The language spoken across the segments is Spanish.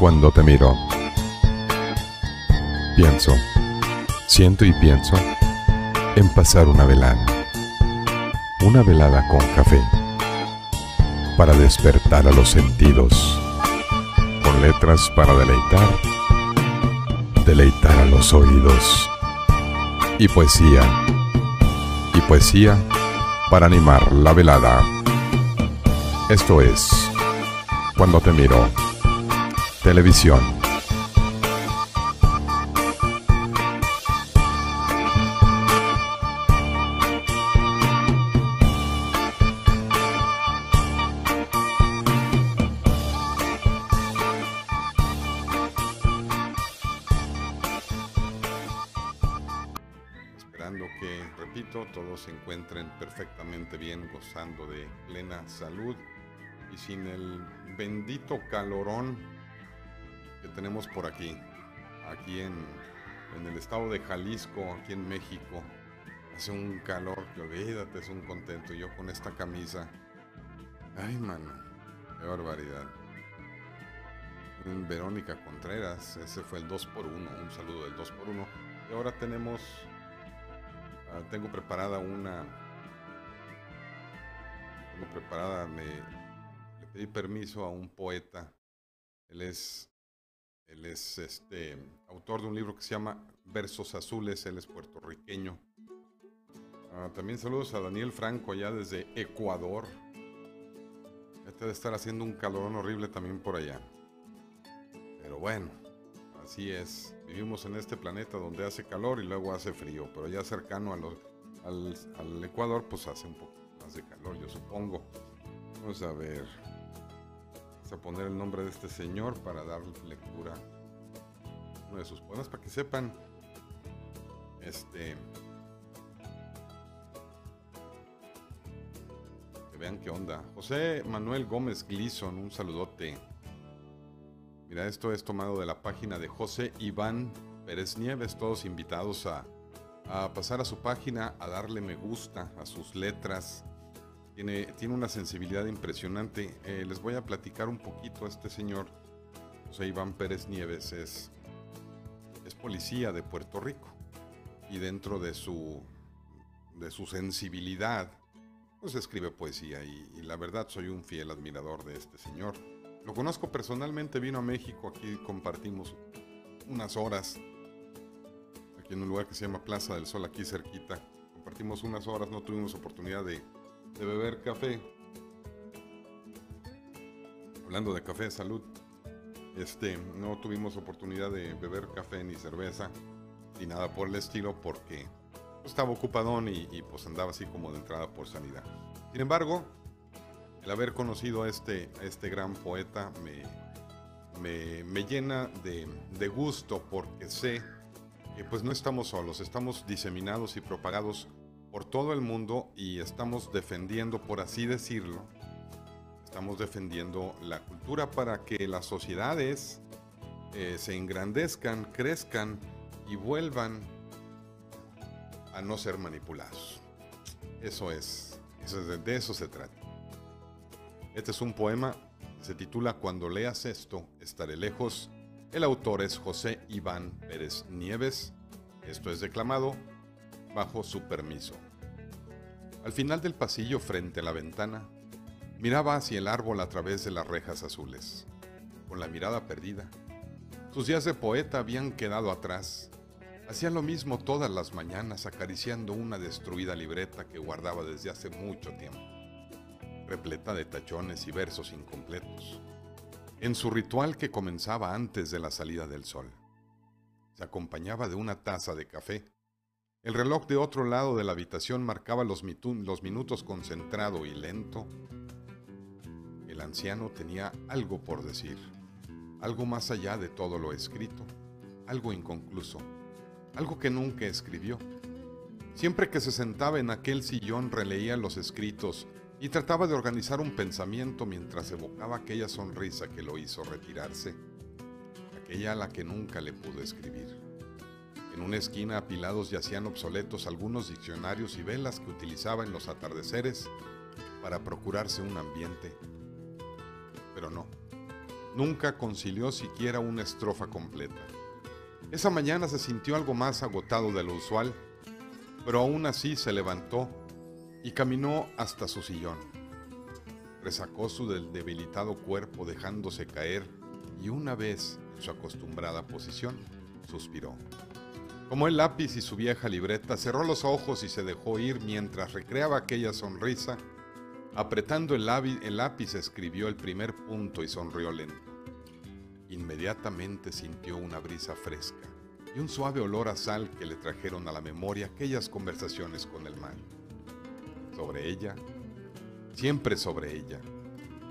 Cuando te miro, pienso, siento y pienso en pasar una velada. Una velada con café. Para despertar a los sentidos. Con letras para deleitar. Deleitar a los oídos. Y poesía. Y poesía para animar la velada. Esto es Cuando te miro. Televisión. se encuentren perfectamente bien, gozando de plena salud y sin el bendito calorón que tenemos por aquí, aquí en, en el estado de Jalisco, aquí en México. Hace un calor que olvídate, es un contento. Yo con esta camisa. Ay, mano, qué barbaridad. Verónica Contreras, ese fue el 2x1, un saludo del 2x1. Y ahora tenemos Ah, tengo preparada una. Tengo preparada, me, le pedí permiso a un poeta. Él es, él es este, autor de un libro que se llama Versos Azules, él es puertorriqueño. Ah, también saludos a Daniel Franco allá desde Ecuador. Este de estar haciendo un calorón horrible también por allá. Pero bueno, Así es, vivimos en este planeta donde hace calor y luego hace frío, pero ya cercano al, Ecuador pues hace un poco más de calor, yo supongo. Vamos a ver, a poner el nombre de este señor para dar lectura uno de sus poemas para que sepan, este, que vean qué onda. José Manuel Gómez Gleason, un saludote. Mira, esto es tomado de la página de José Iván Pérez Nieves, todos invitados a, pasar a su página, a darle me gusta a sus letras. Tiene, tiene una sensibilidad impresionante. Eh, les voy a platicar un poquito. Este señor, José Iván Pérez Nieves, es, es policía de Puerto Rico. Y dentro de su, de su sensibilidad, pues escribe poesía. y la verdad soy un fiel admirador de este señor. Lo conozco personalmente, vino a México, aquí compartimos unas horas, aquí en un lugar que se llama Plaza del Sol, aquí cerquita. Compartimos unas horas, no tuvimos oportunidad de, beber café. Hablando de café, salud. Este, no tuvimos oportunidad de beber café ni cerveza, ni nada por el estilo, porque estaba ocupadón y, y pues andaba así como de entrada por sanidad. Sin embargo, el haber conocido a este, este gran poeta me, me, llena de, de, gusto porque sé que pues no estamos solos, estamos diseminados y propagados por todo el mundo y estamos defendiendo, por así decirlo, estamos defendiendo la cultura para que las sociedades eh, se engrandezcan, crezcan y vuelvan a no ser manipulados. Eso es, eso es de eso se trata. Este es un poema, se titula Cuando leas esto, estaré lejos. El autor es José Iván Pérez Nieves. Esto es declamado bajo su permiso. Al final del pasillo frente a la ventana, miraba hacia el árbol a través de las rejas azules, con la mirada perdida. Sus días de poeta habían quedado atrás. Hacía lo mismo todas las mañanas acariciando una destruida libreta que guardaba desde hace mucho tiempo repleta de tachones y versos incompletos, en su ritual que comenzaba antes de la salida del sol. Se acompañaba de una taza de café. El reloj de otro lado de la habitación marcaba los, minutos concentrado y lento. El anciano tenía algo por decir, algo más allá de todo lo escrito, algo inconcluso, algo que nunca escribió. Siempre que se sentaba en aquel sillón releía los escritos y trataba de organizar un pensamiento mientras evocaba aquella sonrisa que lo hizo retirarse, aquella a la que nunca le pudo escribir. En una esquina apilados yacían obsoletos algunos diccionarios y velas que utilizaba en los atardeceres para procurarse un ambiente. Pero no, nunca concilió siquiera una estrofa completa. Esa mañana se sintió algo más agotado de lo usual, pero aún así se levantó y caminó hasta su sillón. Resacó su debilitado cuerpo dejándose caer y una vez en su acostumbrada posición, suspiró. Tomó el lápiz y su vieja libreta, cerró los ojos y se dejó ir mientras recreaba aquella sonrisa. Apretando el lápiz, escribió el primer punto y sonrió lento. Inmediatamente sintió una brisa fresca y un suave olor a sal que le trajeron a la memoria aquellas conversaciones con el mar. Sobre ella, siempre sobre ella.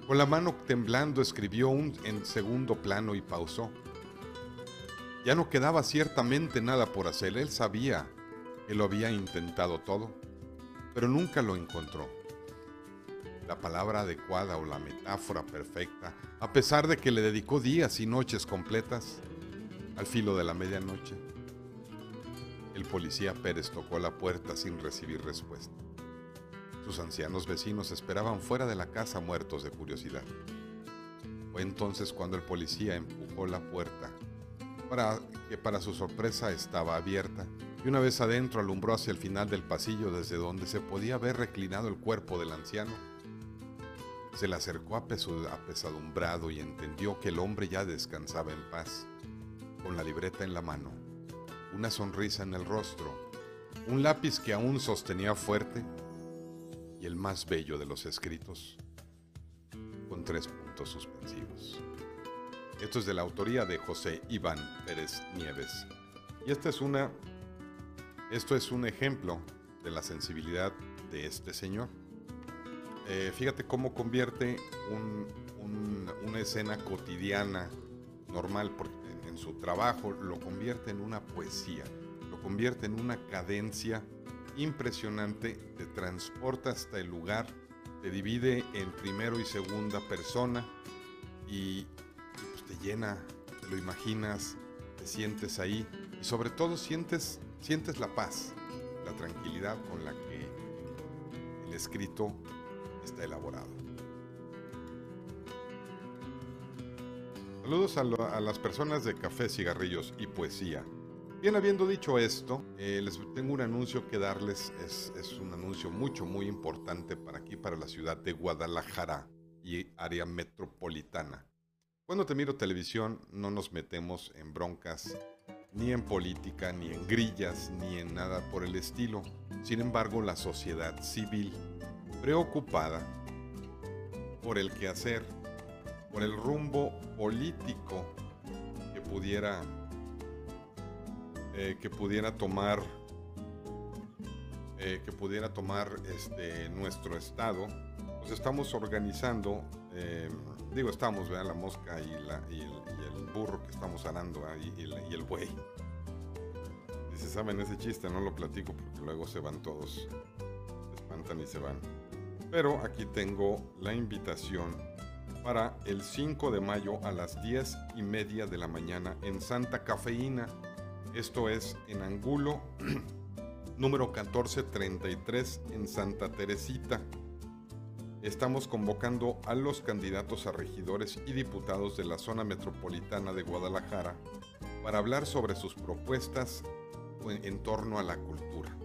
Con la mano temblando escribió un en segundo plano y pausó. Ya no quedaba ciertamente nada por hacer. Él sabía que lo había intentado todo, pero nunca lo encontró. La palabra adecuada o la metáfora perfecta, a pesar de que le dedicó días y noches completas, al filo de la medianoche, el policía Pérez tocó la puerta sin recibir respuesta. Sus ancianos vecinos esperaban fuera de la casa muertos de curiosidad. Fue entonces cuando el policía empujó la puerta que para su sorpresa estaba abierta, y una vez adentro alumbró hacia el final del pasillo desde donde se podía ver reclinado el cuerpo del anciano. Se le acercó apesadumbrado y entendió que el hombre ya descansaba en paz, con la libreta en la mano, una sonrisa en el rostro, un lápiz que aún sostenía fuerte y el más bello de los escritos, con tres puntos suspensivos. Esto es de la autoría de José Iván Pérez Nieves. Y esta es una, esto es un ejemplo de la sensibilidad de este señor. Eh, fíjate cómo convierte una escena cotidiana, normal, en su trabajo lo convierte en una poesía, lo convierte en una cadencia impresionante, te transporta hasta el lugar, te divide en primero y segunda persona y te llena, te lo imaginas, te sientes ahí y sobre todo sientes, sientes la paz, la tranquilidad con la que el escrito está elaborado. Saludos a, las personas de Café, Cigarrillos y Poesía. Bien, habiendo dicho esto, eh, les tengo un anuncio que darles. Es, es, un anuncio mucho, muy importante para aquí, para la ciudad de Guadalajara y área metropolitana. Cuando te miro televisión no nos metemos en broncas, ni en política, ni en grillas, ni en nada por el estilo. Sin embargo, la sociedad civil, preocupada por el quehacer, por el rumbo político que pudiera, eh, que pudiera tomar, eh, que pudiera tomar este, nuestro estado, pues estamos organizando eh, digo, estamos, vean la mosca y, el, burro que estamos arando ahí y, el buey. Y se saben ese chiste, no lo platico porque luego se van todos, se espantan y se van. Pero aquí tengo la invitación para el 5 de mayo a las 10 y media de la mañana en Santa Cafeína. Esto es en Angulo, número 1433 en Santa Teresita estamos convocando a los candidatos a regidores y diputados de la zona metropolitana de Guadalajara para hablar sobre sus propuestas en torno a la cultura.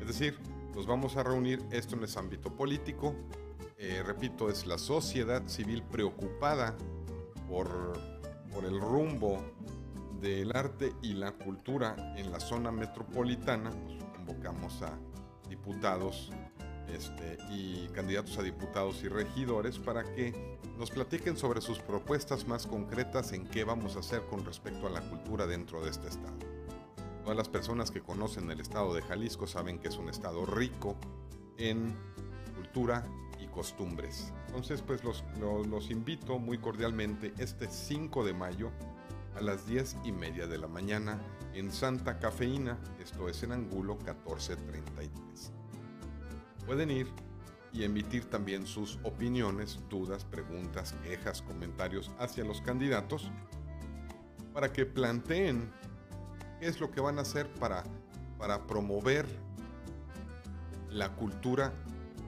Es decir, nos vamos a reunir, esto en el ámbito político, eh, repito, es la sociedad civil preocupada por, por el rumbo del arte y la cultura en la zona metropolitana, pues convocamos a diputados este, y candidatos a diputados y regidores para que nos platiquen sobre sus propuestas más concretas en qué vamos a hacer con respecto a la cultura dentro de este estado. Todas las personas que conocen el estado de Jalisco saben que es un estado rico en cultura y costumbres. Entonces, pues los, los, invito muy cordialmente este 5 de mayo a las 10 y media de la mañana en Santa Cafeína, esto es en Angulo 1433. Pueden ir y emitir también sus opiniones, dudas, preguntas, quejas, comentarios hacia los candidatos para que planteen qué es lo que van a hacer para, para promover la cultura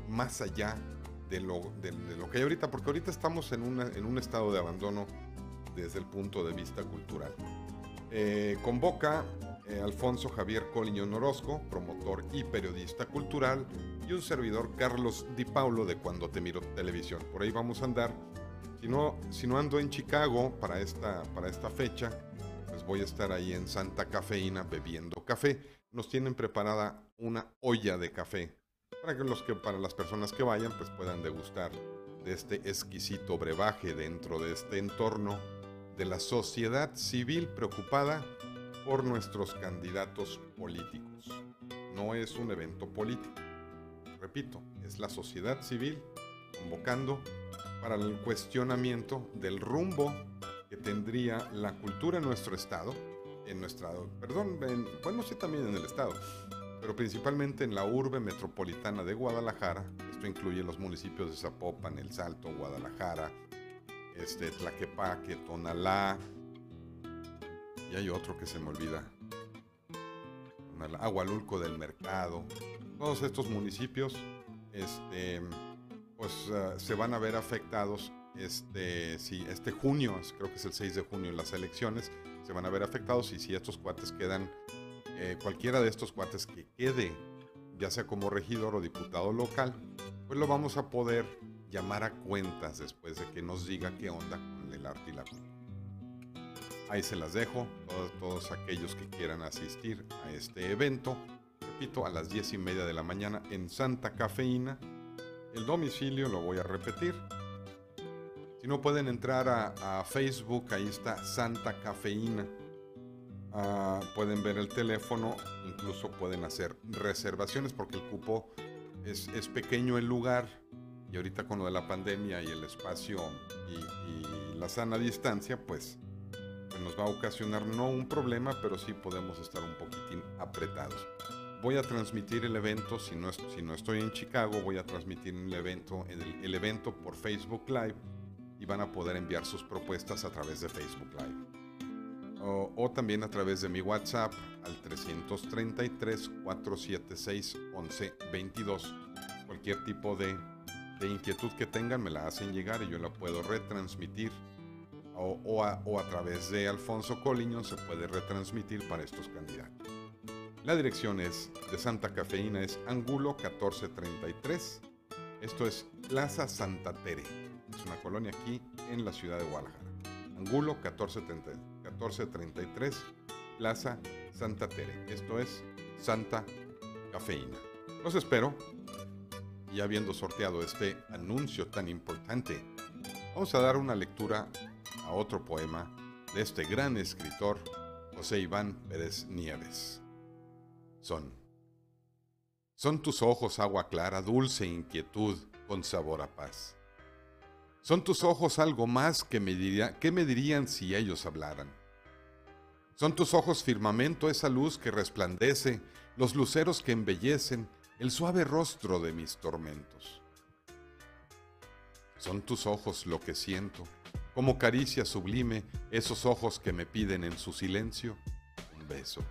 más allá de lo, de, lo que hay ahorita, porque ahorita estamos en, en un estado de abandono desde el punto de vista cultural. Eh, convoca eh, Alfonso Javier Coliñón Orozco, promotor y periodista cultural, y un servidor Carlos Di Paulo de Cuando Te Miro Televisión. Por ahí vamos a andar. Si no, si no ando en Chicago para esta, para esta fecha, pues voy a estar ahí en Santa Cafeína bebiendo café. Nos tienen preparada una olla de café para que, los que para las personas que vayan pues puedan degustar de este exquisito brebaje dentro de este entorno de la sociedad civil preocupada por nuestros candidatos políticos. No es un evento político. Repito, es la sociedad civil convocando para el cuestionamiento del rumbo que tendría la cultura en nuestro estado, en nuestra, perdón, bueno, sí también en el estado, pero principalmente en la urbe metropolitana de Guadalajara. Esto incluye los municipios de Zapopan, El Salto, Guadalajara, este, Tlaquepaque, Tonalá, y hay otro que se me olvida. Agualulco del Mercado. Todos estos municipios este, pues, ah, se van a ver afectados este, si este junio, creo que es el 6 de junio las elecciones, se van a ver afectados y si estos cuates quedan, eh, cualquiera de estos cuates que quede, ya sea como regidor o diputado local, pues lo vamos a poder llamar a cuentas después de que nos diga qué onda con el arte y la cultura. Ahí se las dejo, todos aquellos que quieran asistir a este evento. Repito, a las 10 y media de la mañana en Santa Cafeína. El domicilio lo voy a repetir. Si no pueden entrar a, Facebook, ahí está Santa Cafeína. Ah, pueden ver el teléfono, incluso pueden hacer reservaciones porque el cupo es, es, pequeño el lugar y ahorita con lo de la pandemia y el espacio y, y la sana distancia, pues nos va a ocasionar no un problema, pero sí podemos estar un poquitín apretados. Voy a transmitir el evento, si no, si no estoy en Chicago, voy a transmitir el evento, el, evento por Facebook Live y van a poder enviar sus propuestas a través de Facebook Live. O, también a través de mi WhatsApp al 333-476-1122. Cualquier tipo de, de inquietud que tengan me la hacen llegar y yo la puedo retransmitir o, a, través de Alfonso Coliño se puede retransmitir para estos candidatos. La dirección es de Santa Cafeína es Angulo 1433. Esto es Plaza Santa Tere. Es una colonia aquí en la ciudad de Guadalajara. Angulo 1433, Plaza Santa Tere. Esto es Santa Cafeína. Los espero. Y habiendo sorteado este anuncio tan importante, vamos a dar una lectura a otro poema de este gran escritor José Iván Pérez Nieves. Son. Son tus ojos agua clara, dulce inquietud, con sabor a paz. Son tus ojos algo más que me, diría, que me dirían si ellos hablaran. Son tus ojos firmamento, esa luz que resplandece, los luceros que embellecen el suave rostro de mis tormentos. Son tus ojos lo que siento, como caricia sublime esos ojos que me piden en su silencio un beso.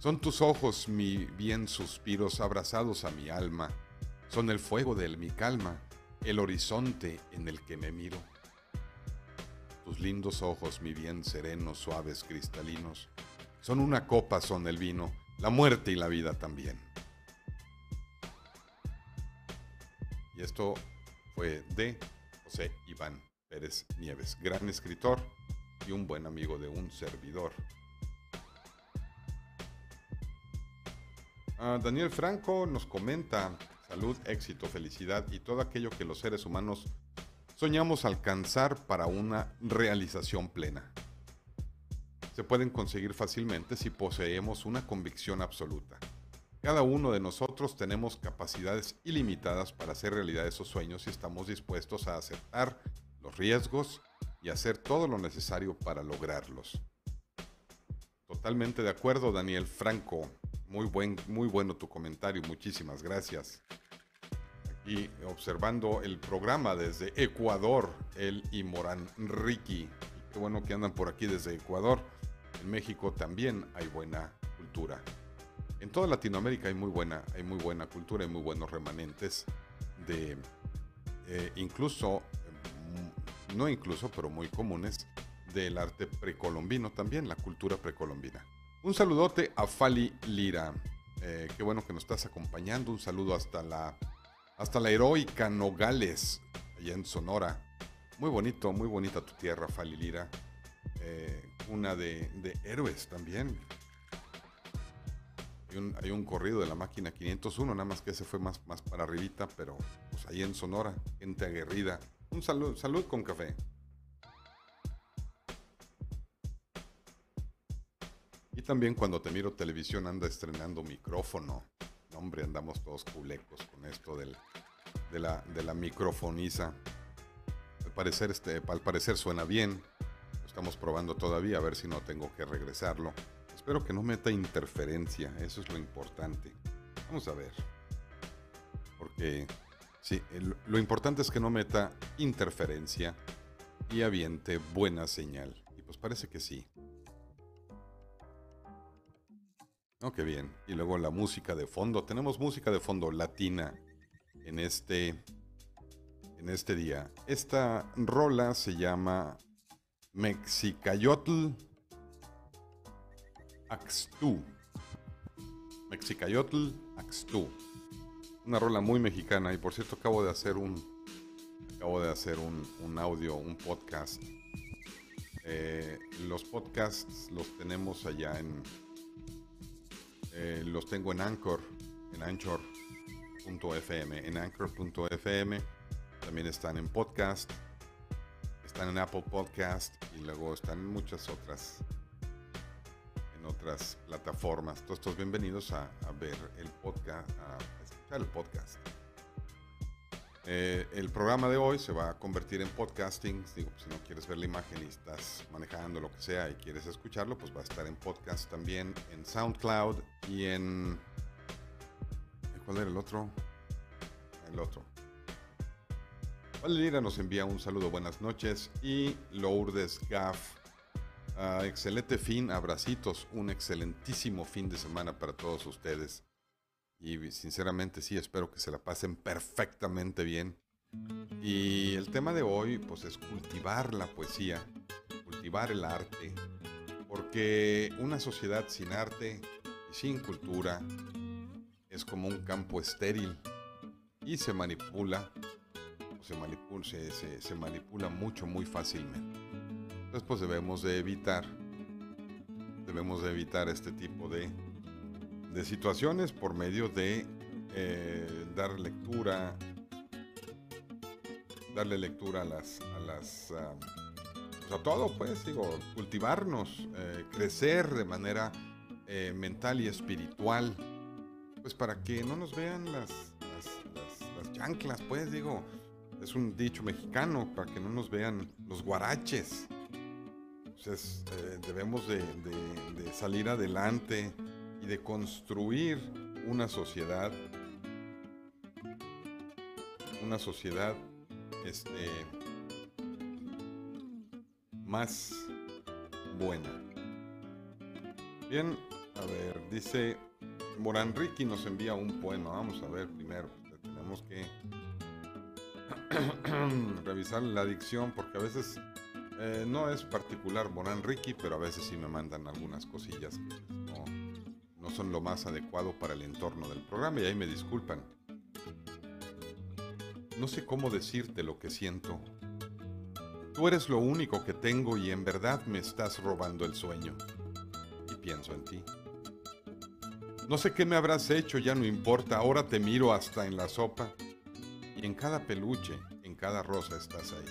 Son tus ojos mi bien suspiros abrazados a mi alma, son el fuego de mi calma, el horizonte en el que me miro. Tus lindos ojos, mi bien serenos, suaves, cristalinos, son una copa, son el vino, la muerte y la vida también. Y esto fue de José Iván Pérez Nieves, gran escritor y un buen amigo de un servidor. Ah, Daniel Franco nos comenta salud, éxito, felicidad y todo aquello que los seres humanos soñamos alcanzar para una realización plena. Se pueden conseguir fácilmente si poseemos una convicción absoluta. Cada uno de nosotros tenemos capacidades ilimitadas para hacer realidad esos sueños y estamos dispuestos a aceptar los riesgos y hacer todo lo necesario para lograrlos. Totalmente de acuerdo, Daniel Franco. Muy, buen, muy bueno tu comentario, muchísimas gracias. Aquí observando el programa desde Ecuador, el y Morán Ricky. Qué bueno que andan por aquí desde Ecuador. En México también hay buena cultura. En toda Latinoamérica hay muy buena, hay muy buena cultura, y muy buenos remanentes de eh, incluso, mm, no incluso, pero muy comunes, del arte precolombino también, la cultura precolombina. Un saludote a Fali Lira. Eh, qué bueno que nos estás acompañando. Un saludo hasta la, hasta la heroica Nogales, allá en Sonora. Muy bonito, muy bonita tu tierra, Fali Lira. Eh, una de, de, héroes también. Hay un, hay un, corrido de la máquina 501, nada más que ese fue más, más para arribita, pero pues ahí en Sonora, gente aguerrida. Un salud, salud con café. Y también cuando te miro televisión anda estrenando micrófono. hombre, andamos todos culecos con esto del, de, la, de la microfoniza. Al parecer, este, al parecer suena bien. Lo estamos probando todavía a ver si no tengo que regresarlo. Espero que no meta interferencia, eso es lo importante. Vamos a ver. Porque sí, lo importante es que no meta interferencia y aviente buena señal. Y pues parece que sí. Oh, qué bien. Y luego la música de fondo. Tenemos música de fondo latina en este, en este día. Esta rola se llama Mexicayotl Axtú. Mexicayotl Axtú. Una rola muy mexicana. Y por cierto, acabo de hacer un. Acabo de hacer un, audio, un podcast. Eh, los podcasts los tenemos allá en, eh, los tengo en Anchor, en Anchor.fm, en Anchor.fm. También están en podcast, están en Apple Podcast y luego están en muchas otras, en otras plataformas. Todos bienvenidos a, a ver el podcast, a escuchar el podcast. Eh, el programa de hoy se va a convertir en podcasting. Si no quieres ver la imagen y estás manejando lo que sea y quieres escucharlo, pues va a estar en podcast también, en SoundCloud y en... ¿Cuál era el otro? El otro. Valeria nos envía un saludo, buenas noches. Y Lourdes Gaff, uh, excelente fin, abracitos, un excelentísimo fin de semana para todos ustedes. Y sinceramente sí, espero que se la pasen perfectamente bien. Y el tema de hoy pues es cultivar la poesía, cultivar el arte, porque una sociedad sin arte y sin cultura es como un campo estéril y se manipula, se manipula, se, manipula mucho, muy fácilmente. Entonces pues debemos de evitar, debemos de evitar este tipo de de situaciones por medio de eh, dar lectura, darle lectura a las, a las, pues a todo, pues digo, cultivarnos, eh, crecer de manera eh, mental y espiritual, pues para que no nos vean las, las, chanclas, pues digo, es un dicho mexicano, para que no nos vean los guaraches. Entonces debemos de, de salir adelante, y de construir una sociedad, una sociedad este, más buena. Bien, a ver, dice Morán Ricky nos envía un poema. Vamos a ver primero, tenemos que revisar la dicción porque a veces eh, no es particular Morán Ricky, pero a veces sí me mandan algunas cosillas son lo más adecuado para el entorno del programa y ahí me disculpan. No sé cómo decirte lo que siento. Tú eres lo único que tengo y en verdad me estás robando el sueño. Y pienso en ti. No sé qué me habrás hecho, ya no importa, ahora te miro hasta en la sopa. Y en cada peluche, en cada rosa estás ahí.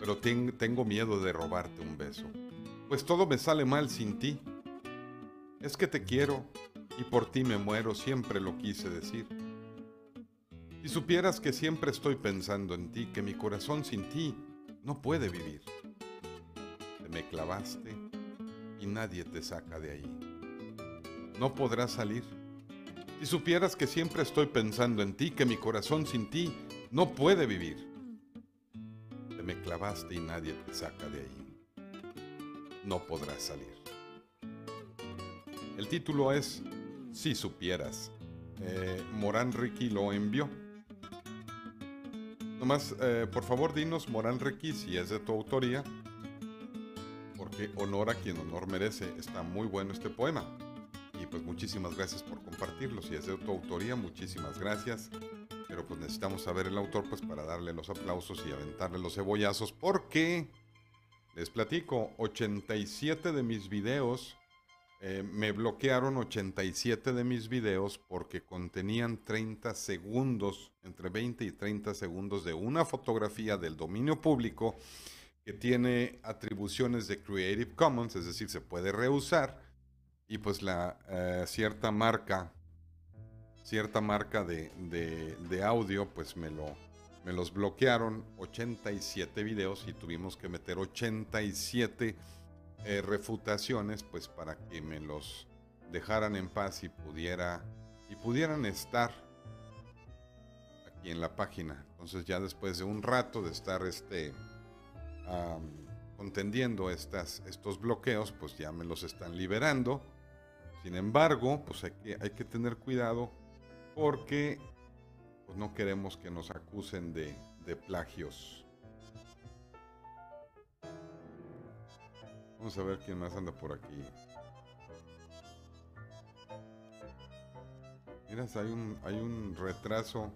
Pero tengo miedo de robarte un beso, pues todo me sale mal sin ti. Es que te quiero y por ti me muero, siempre lo quise decir. Si supieras que siempre estoy pensando en ti, que mi corazón sin ti no puede vivir. Te me clavaste y nadie te saca de ahí. No podrás salir. Si supieras que siempre estoy pensando en ti, que mi corazón sin ti no puede vivir. Te me clavaste y nadie te saca de ahí. No podrás salir. El título es Si supieras. Eh, Morán Ricky lo envió. Nomás, eh, por favor, dinos Morán Requi si es de tu autoría, porque honor a quien honor merece. Está muy bueno este poema. Y pues muchísimas gracias por compartirlo. Si es de tu autoría, muchísimas gracias. Pero pues necesitamos saber el autor pues para darle los aplausos y aventarle los cebollazos. Porque, les platico, 87 de mis videos eh, me bloquearon 87 de mis videos porque contenían 30 segundos, entre 20 y 30 segundos de una fotografía del dominio público que tiene atribuciones de Creative Commons, es decir, se puede reusar y pues la eh, cierta marca, cierta marca de, audio, pues me lo, me los bloquearon 87 videos y tuvimos que meter 87 eh, refutaciones, pues para que me los dejaran en paz y pudiera y pudieran estar aquí en la página. Entonces ya después de un rato de estar este contendiendo estas, estos bloqueos, pues ya me los están liberando. Sin embargo, pues hay que, hay que tener cuidado porque pues no queremos que nos acusen de, de plagios. Vamos a ver quién más anda por aquí. Mira, hay un, hay un retraso.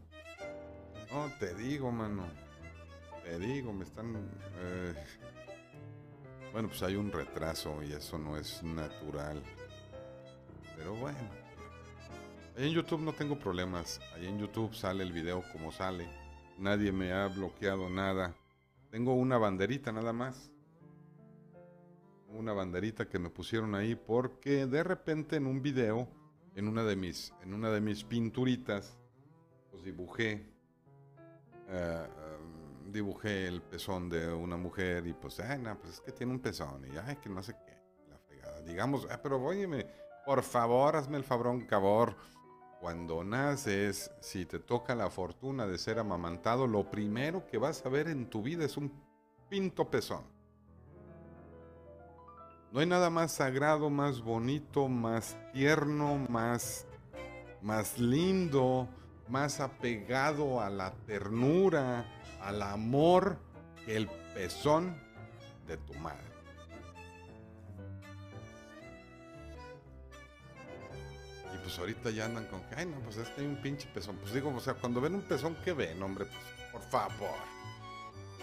No, te digo, mano. Te digo, me están... Eh, bueno, pues hay un retraso y eso no es natural. Pero bueno. Ahí en YouTube no tengo problemas. Ahí en YouTube sale el video como sale. Nadie me ha bloqueado nada. Tengo una banderita nada más una banderita que me pusieron ahí porque de repente en un video, en una de mis, en una de mis pinturitas, pues dibujé, um, dibujé el pezón de una mujer y pues, ay, no, pues es que tiene un pezón y ay, que no sé qué, la fregada. Digamos, ah, pero óyeme, por favor, hazme el fabrón cabor. Cuando naces, si te toca la fortuna de ser amamantado, lo primero que vas a ver en tu vida es un pinto pezón. No hay nada más sagrado, más bonito, más tierno, más, más lindo, más apegado a la ternura, al amor, que el pezón de tu madre. Y pues ahorita ya andan con que, ay no, pues este hay un pinche pezón. Pues digo, o sea, cuando ven un pezón, ¿qué ven, hombre? Pues por favor.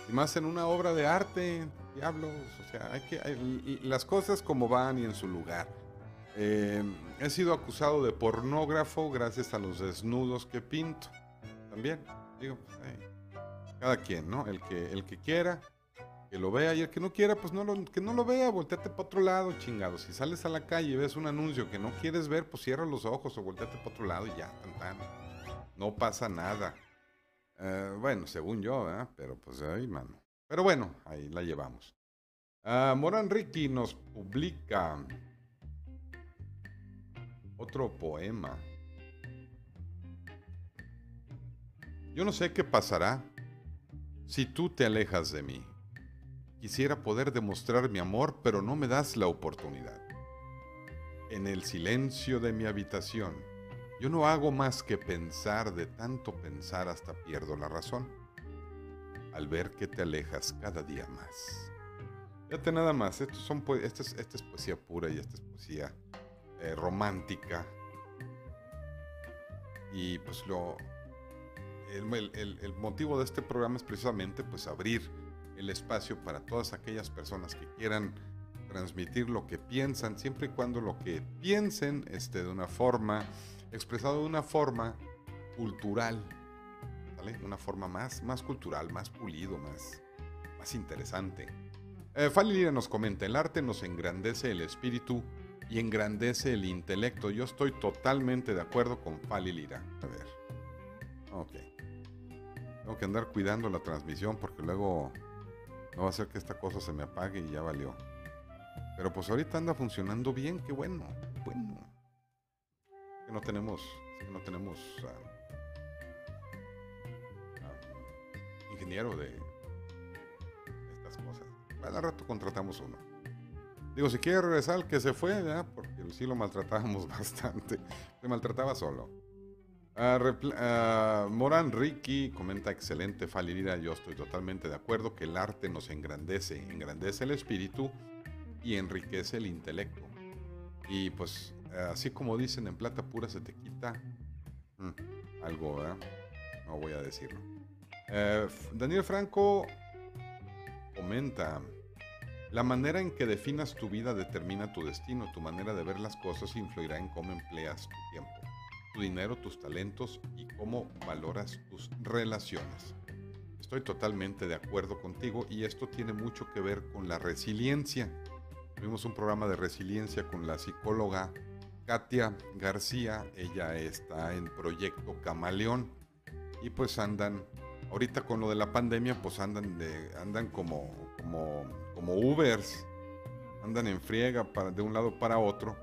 Y más en una obra de arte, diablos, o sea, hay que, las cosas como van y en su lugar. Eh, he sido acusado de pornógrafo gracias a los desnudos que pinto. También, digo, pues, cada quien, ¿no? El que, el que quiera, que lo vea y el que no quiera, pues no lo, que no lo vea, volteate para otro lado, chingado. Si sales a la calle y ves un anuncio que no quieres ver, pues cierra los ojos o volteate para otro lado y ya, tan, tan. No pasa nada. Eh, bueno, según yo, pero pues ahí, mano. Pero bueno, ahí la llevamos. Uh, Moran Ricky nos publica otro poema. Yo no sé qué pasará si tú te alejas de mí. Quisiera poder demostrar mi amor, pero no me das la oportunidad. En el silencio de mi habitación, yo no hago más que pensar de tanto pensar hasta pierdo la razón, al ver que te alejas cada día más. Fíjate nada más, esto son, esta, es, esta es poesía pura y esta es poesía eh, romántica. Y pues lo, el, el, motivo de este programa es precisamente pues abrir el espacio para todas aquellas personas que quieran transmitir lo que piensan, siempre y cuando lo que piensen esté de una forma expresado de una forma cultural, ¿vale? Una forma más, más cultural, más pulido, más, más interesante. Eh, Fali Lira nos comenta, el arte nos engrandece el espíritu y engrandece el intelecto. Yo estoy totalmente de acuerdo con Fali Lira. A ver. Ok. Tengo que andar cuidando la transmisión porque luego no va a ser que esta cosa se me apague y ya valió. Pero pues ahorita anda funcionando bien, qué bueno. Bueno que no tenemos, no tenemos ah, ingeniero de estas cosas. Al rato contratamos uno. Digo, si quiere regresar, que se fue, porque sí lo maltratábamos bastante. Se maltrataba solo. Ah, ah, Moran Ricky comenta excelente Falirira, yo estoy totalmente de acuerdo que el arte nos engrandece, engrandece el espíritu y enriquece el intelecto. Y pues así como dicen en plata pura se te quita mm, algo, ¿verdad? No voy a decirlo. Eh, Daniel Franco comenta, la manera en que definas tu vida determina tu destino, tu manera de ver las cosas influirá en cómo empleas tu tiempo tu dinero, tus talentos y cómo valoras tus relaciones. Estoy totalmente de acuerdo contigo y esto tiene mucho que ver con la resiliencia. Tuvimos un programa de resiliencia con la psicóloga Katia García. Ella está en Proyecto Camaleón y pues andan, ahorita con lo de la pandemia, pues andan, andan como, como, como Ubers, andan en friega de un lado para otro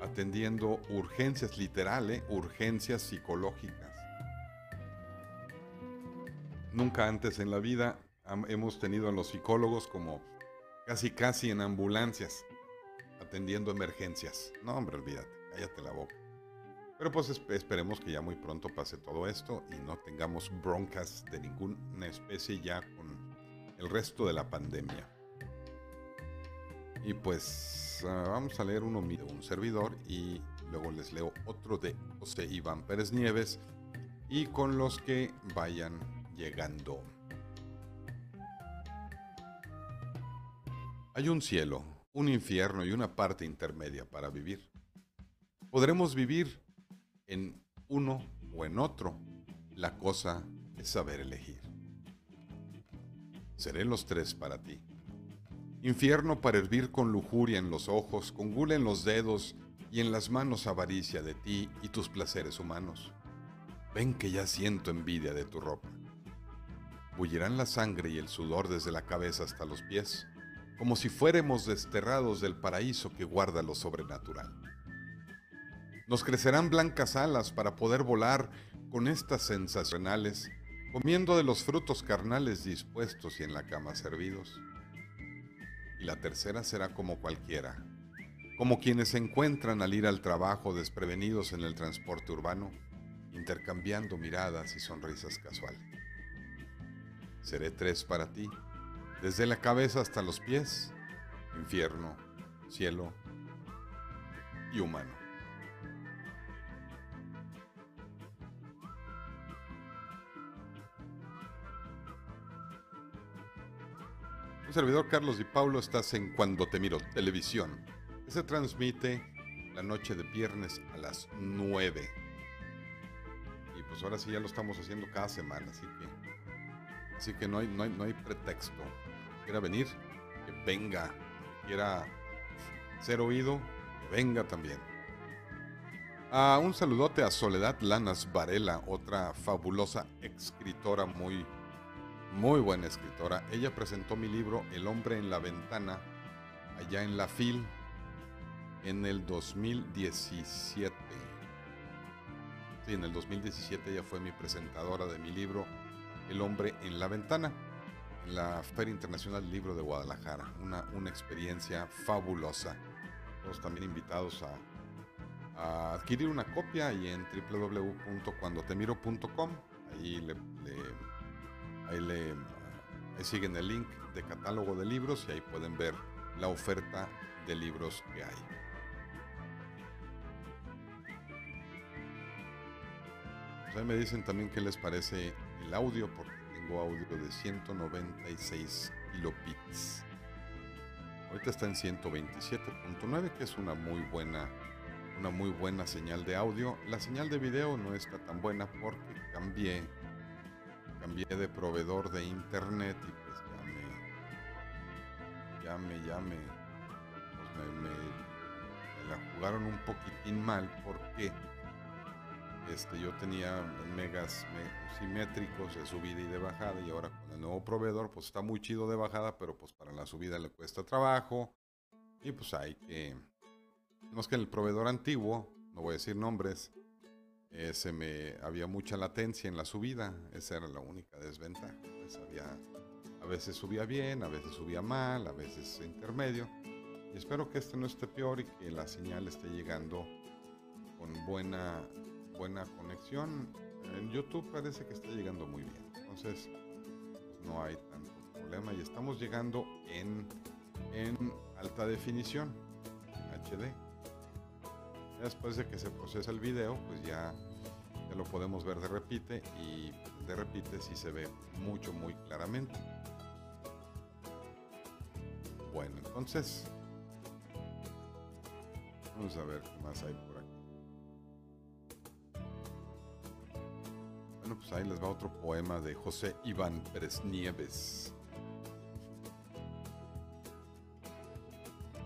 atendiendo urgencias literales, urgencias psicológicas. Nunca antes en la vida hemos tenido a los psicólogos como casi casi en ambulancias, atendiendo emergencias. No, hombre, olvídate, cállate la boca. Pero pues esperemos que ya muy pronto pase todo esto y no tengamos broncas de ninguna especie ya con el resto de la pandemia. Y pues Ah, vamos a leer uno de un servidor y luego les leo otro de José Iván Pérez Nieves y con los que vayan llegando. Hay un cielo, un infierno y una parte intermedia para vivir. Podremos vivir en uno o en otro. La cosa es saber elegir. Seré los tres para ti. Infierno para hervir con lujuria en los ojos, con gula en los dedos y en las manos avaricia de ti y tus placeres humanos. Ven que ya siento envidia de tu ropa. Bullirán la sangre y el sudor desde la cabeza hasta los pies, como si fuéramos desterrados del paraíso que guarda lo sobrenatural. Nos crecerán blancas alas para poder volar con estas sensacionales, comiendo de los frutos carnales dispuestos y en la cama servidos y la tercera será como cualquiera, como quienes se encuentran al ir al trabajo desprevenidos en el transporte urbano, intercambiando miradas y sonrisas casuales. Seré tres para ti, desde la cabeza hasta los pies, infierno, cielo y humano. Servidor Carlos Di Paulo, estás en Cuando Te Miro Televisión, se transmite la noche de viernes a las 9. Y pues ahora sí ya lo estamos haciendo cada semana, así que, así que no, hay, no, hay, no hay pretexto. Quiera venir, que venga. Quiera ser oído, que venga también. Ah, un saludote a Soledad Lanas Varela, otra fabulosa escritora muy muy buena escritora. Ella presentó mi libro El hombre en la ventana allá en la FIL en el 2017. Sí, en el 2017 ella fue mi presentadora de mi libro El hombre en la ventana en la Feria Internacional del Libro de Guadalajara. Una, una experiencia fabulosa. Todos también invitados a, adquirir una copia y en www.cuandotemiro.com. Ahí le Ahí, siguen el link de catálogo de libros y ahí pueden ver la oferta de libros que hay. Pues ahí me dicen también qué les parece el audio, porque tengo audio de 196 kilobits. Ahorita está en 127.9, que es una muy buena una muy buena señal de audio. La señal de video no está tan buena porque cambié cambié de proveedor de internet y pues ya me, ya me, pues me, la jugaron un poquitín mal porque este, yo tenía megas simétricos de subida y de bajada y ahora con el nuevo proveedor pues está muy chido de bajada pero pues para la subida le cuesta trabajo y pues hay que no es que el proveedor antiguo no voy a decir nombres se me había mucha latencia en la subida, esa era la única desventaja. Pues a veces subía bien, a veces subía mal, a veces intermedio. Y espero que este no esté peor y que la señal esté llegando con buena, buena conexión. En YouTube parece que está llegando muy bien. Entonces, pues, no hay tanto problema. Y estamos llegando en, en alta definición, HD. Después de que se procesa el video, pues ya, ya lo podemos ver de repite y de repite si se ve mucho, muy claramente. Bueno, entonces vamos a ver qué más hay por aquí. Bueno, pues ahí les va otro poema de José Iván Pérez Nieves.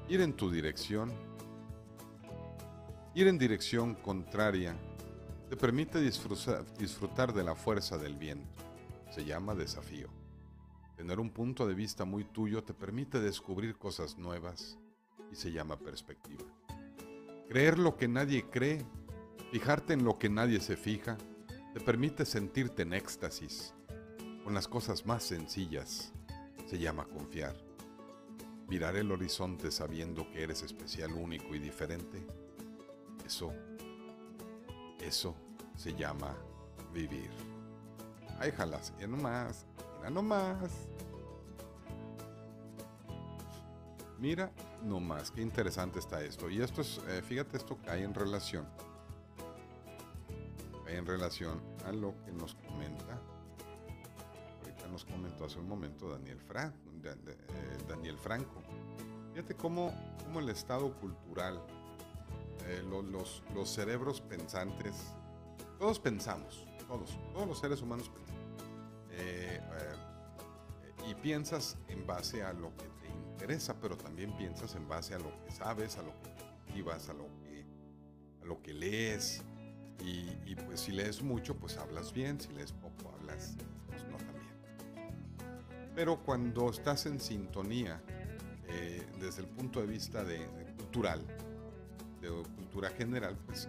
Ir en tu dirección, ir en dirección contraria, te permite disfrutar, de la fuerza del viento. Se llama desafío. Tener un punto de vista muy tuyo te permite descubrir cosas nuevas y se llama perspectiva. Creer lo que nadie cree, fijarte en lo que nadie se fija, te permite sentirte en éxtasis con las cosas más sencillas. Se llama confiar. Mirar el horizonte sabiendo que eres especial, único y diferente. Eso, eso se llama vivir. Ay, jalas, ya nomás, mira nomás. Mira nomás, qué interesante está esto. Y esto es, eh, fíjate, esto cae en relación. Cae en relación a lo que nos comenta. Ahorita nos comentó hace un momento Daniel, eh, Daniel Franco. Fíjate cómo, cómo el estado cultural, eh, los, los cerebros pensantes, todos pensamos, todos, todos los seres humanos pensamos eh, eh, y piensas en base a lo que te interesa, pero también piensas en base a lo que sabes, a lo que cultivas, a lo que, a lo que lees. Y, pues si lees mucho, pues hablas bien, si lees poco, hablas pues no tan bien. Pero cuando estás en sintonía, desde el punto de vista de, cultural, de cultura general, pues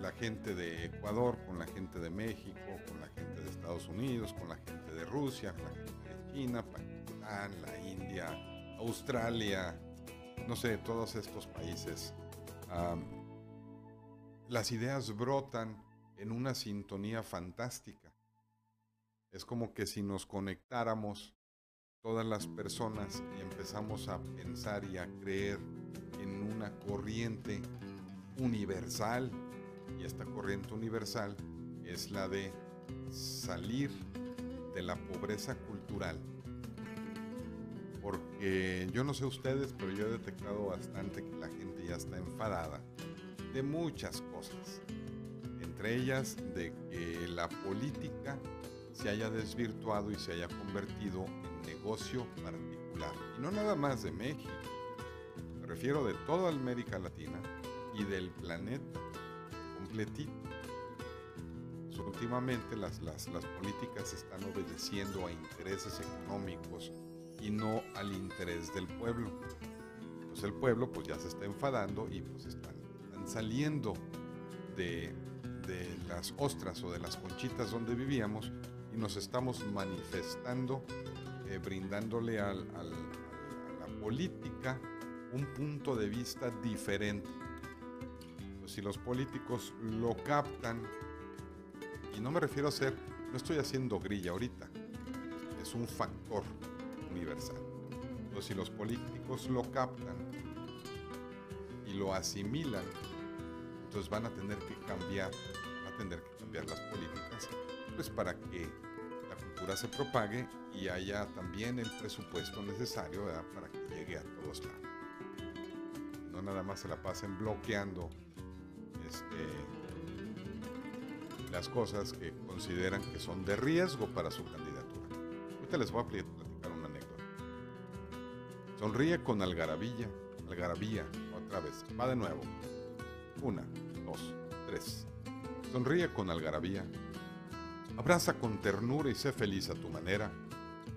la gente de Ecuador, con la gente de México, con la gente de Estados Unidos, con la gente de Rusia, con la gente de China, Pakistán, la India, Australia, no sé, todos estos países. las ideas brotan en una sintonía fantástica. Es como que si nos conectáramos todas las personas y empezamos a pensar y a creer en una corriente universal y esta corriente universal es la de salir de la pobreza cultural. Porque yo no sé ustedes, pero yo he detectado bastante que la gente ya está enfadada de muchas cosas. Entre ellas de que la política se haya desvirtuado y se haya convertido en negocio particular. Y no nada más de México. Refiero de toda América Latina y del planeta últimamente las, las, las políticas están obedeciendo a intereses económicos y no al interés del pueblo. Pues el pueblo pues ya se está enfadando y pues están, saliendo de, de, las ostras o de las conchitas donde vivíamos y nos estamos manifestando, eh, brindándole al, a la política un punto de vista diferente si los políticos lo captan, y no me refiero a ser, no estoy haciendo grilla ahorita, es un factor universal. Si los políticos lo captan y lo asimilan, entonces van a tener que cambiar, van a tener que cambiar las políticas, pues para que la cultura se propague y haya también el presupuesto necesario para que llegue a todos lados. Nada más se la pasen bloqueando este, las cosas que consideran que son de riesgo para su candidatura. Ahorita les voy a platicar una anécdota. Sonríe con algarabía, algarabía, otra vez, va de nuevo. Una, dos, tres. Sonríe con algarabía. Abraza con ternura y sé feliz a tu manera,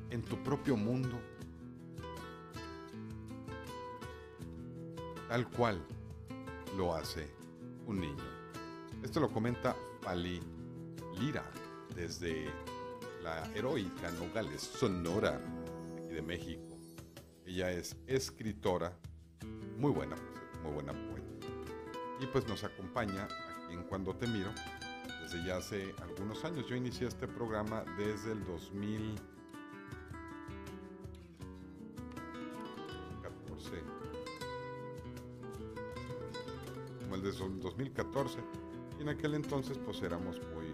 en tu propio mundo, tal cual lo hace un niño. Esto lo comenta Pali Lira desde la heroica Nogales, Sonora, aquí de México. Ella es escritora, muy buena, muy buena poeta. Y pues nos acompaña aquí en Cuando Te Miro desde ya hace algunos años. Yo inicié este programa desde el 2014. Como el de 2014. Y en aquel entonces pues éramos muy...